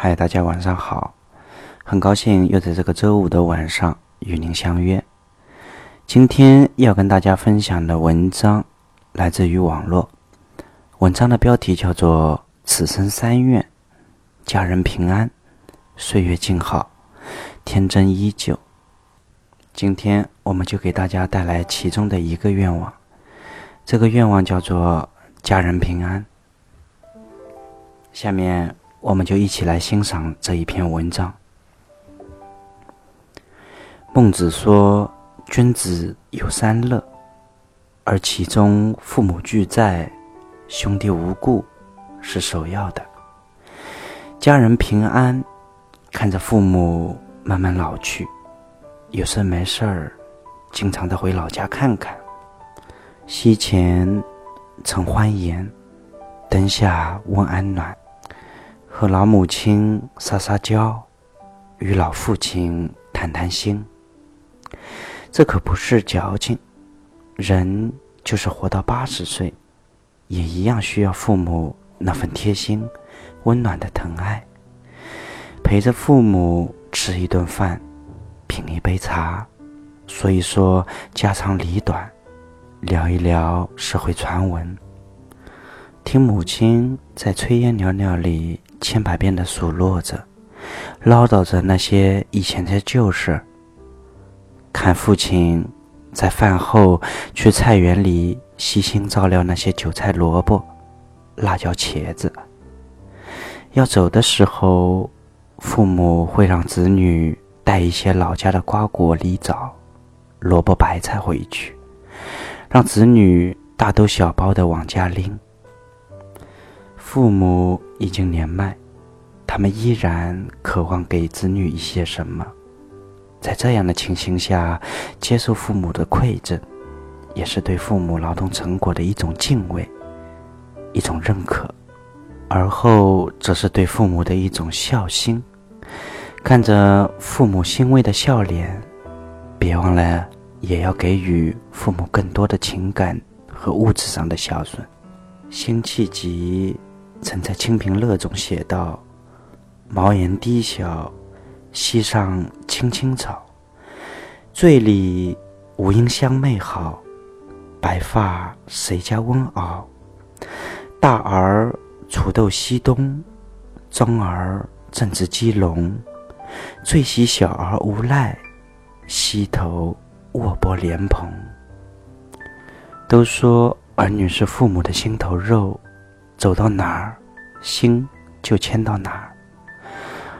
嗨，大家晚上好，很高兴又在这个周五的晚上与您相约。今天要跟大家分享的文章来自于网络，文章的标题叫做《此生三愿：家人平安，岁月静好，天真依旧》。今天我们就给大家带来其中的一个愿望，这个愿望叫做家人平安。下面。我们就一起来欣赏这一篇文章。孟子说：“君子有三乐，而其中父母俱在，兄弟无故，是首要的。家人平安，看着父母慢慢老去，有事没事儿，经常的回老家看看。膝前曾欢颜，灯下温安暖。”和老母亲撒撒娇，与老父亲谈谈心。这可不是矫情，人就是活到八十岁，也一样需要父母那份贴心、温暖的疼爱。陪着父母吃一顿饭，品一杯茶，说一说家长里短，聊一聊社会传闻。听母亲在炊烟袅袅里。千百遍的数落着，唠叨着那些以前的旧事。看父亲在饭后去菜园里细心照料那些韭菜、萝卜、辣椒、茄子。要走的时候，父母会让子女带一些老家的瓜果梨枣、萝卜白菜回去，让子女大兜小包的往家拎。父母已经年迈，他们依然渴望给子女一些什么。在这样的情形下，接受父母的馈赠，也是对父母劳动成果的一种敬畏，一种认可。而后，则是对父母的一种孝心。看着父母欣慰的笑脸，别忘了也要给予父母更多的情感和物质上的孝顺。辛弃疾。曾在《清平乐》中写道：“茅檐低小，溪上青青草。醉里吴音相媚好，白发谁家翁媪？大儿锄豆溪东，中儿正值鸡笼。最喜小儿无赖，溪头卧剥莲蓬。”都说儿女是父母的心头肉。走到哪儿，心就牵到哪儿。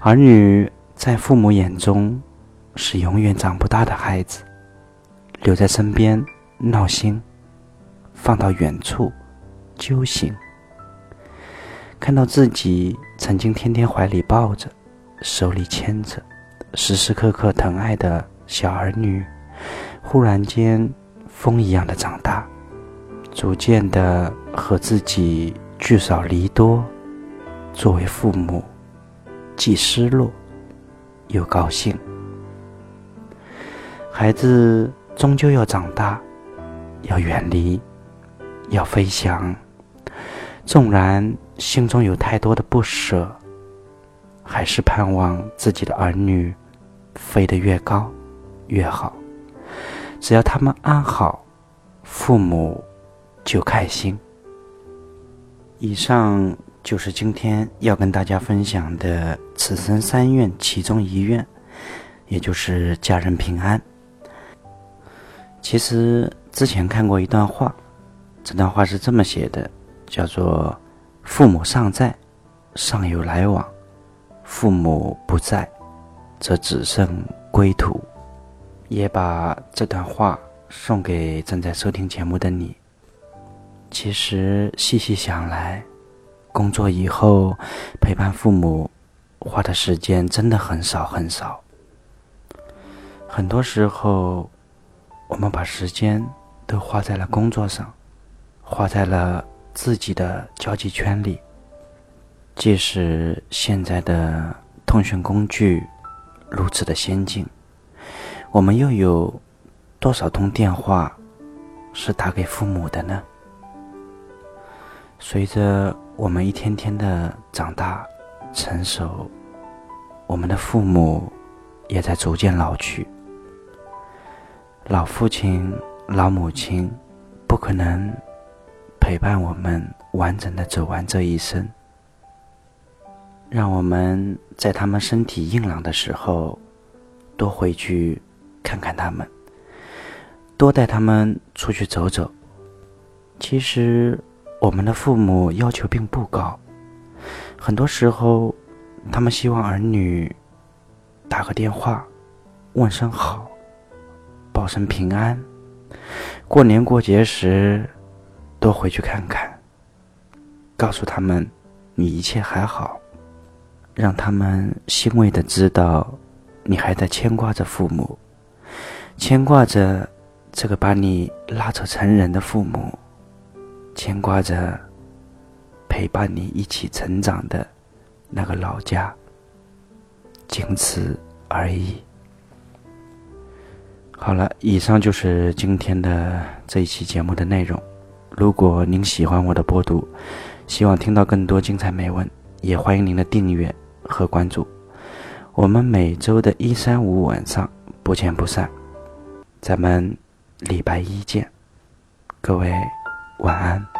儿女在父母眼中是永远长不大的孩子，留在身边闹心，放到远处揪心。看到自己曾经天天怀里抱着、手里牵着、时时刻刻疼爱的小儿女，忽然间风一样的长大，逐渐的和自己。聚少离多，作为父母，既失落又高兴。孩子终究要长大，要远离，要飞翔。纵然心中有太多的不舍，还是盼望自己的儿女飞得越高越好。只要他们安好，父母就开心。以上就是今天要跟大家分享的此生三愿其中一愿，也就是家人平安。其实之前看过一段话，这段话是这么写的，叫做“父母尚在，尚有来往；父母不在，则只剩归途。”也把这段话送给正在收听节目的你。其实细细想来，工作以后陪伴父母花的时间真的很少很少。很多时候，我们把时间都花在了工作上，花在了自己的交际圈里。即使现在的通讯工具如此的先进，我们又有多少通电话是打给父母的呢？随着我们一天天的长大、成熟、我们的父母也在逐渐老去。老父亲、老母亲不可能陪伴我们完整的走完这一生。让我们在他们身体硬朗的时候，多回去看看他们，多带他们出去走走。其实，我们的父母要求并不高，很多时候，他们希望儿女打个电话，问声好。报声平安，过年过节时多回去看看，告诉他们你一切还好，让他们欣慰的知道你还在牵挂着父母，牵挂着这个把你拉扯成人的父母，牵挂着陪伴你一起成长的那个老家，仅此而已。好了，以上就是今天的这一期节目的内容。如果您喜欢我的播读，希望听到更多精彩美文，也欢迎您的订阅和关注。我们每周的一三五晚上不见不散，咱们礼拜一见，各位晚安。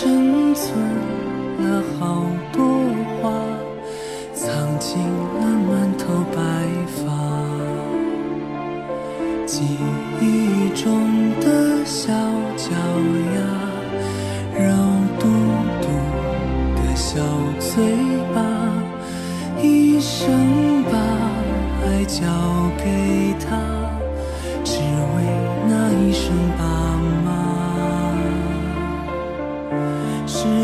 生存了好多话藏进了满头白发。记忆中的小脚丫肉嘟嘟的小嘴巴一生把爱交给他只为那一声爸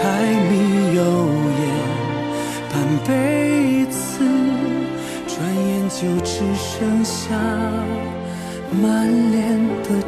柴米油盐半辈子，转眼就只剩下满脸的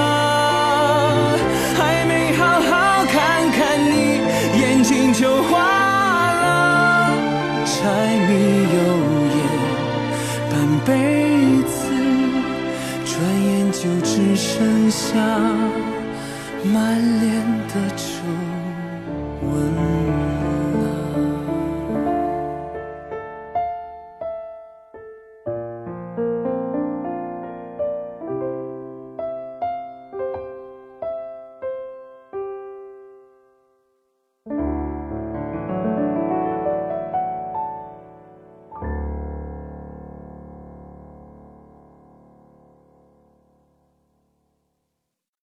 柴米油盐半辈子，转眼就只剩下满脸的皱纹。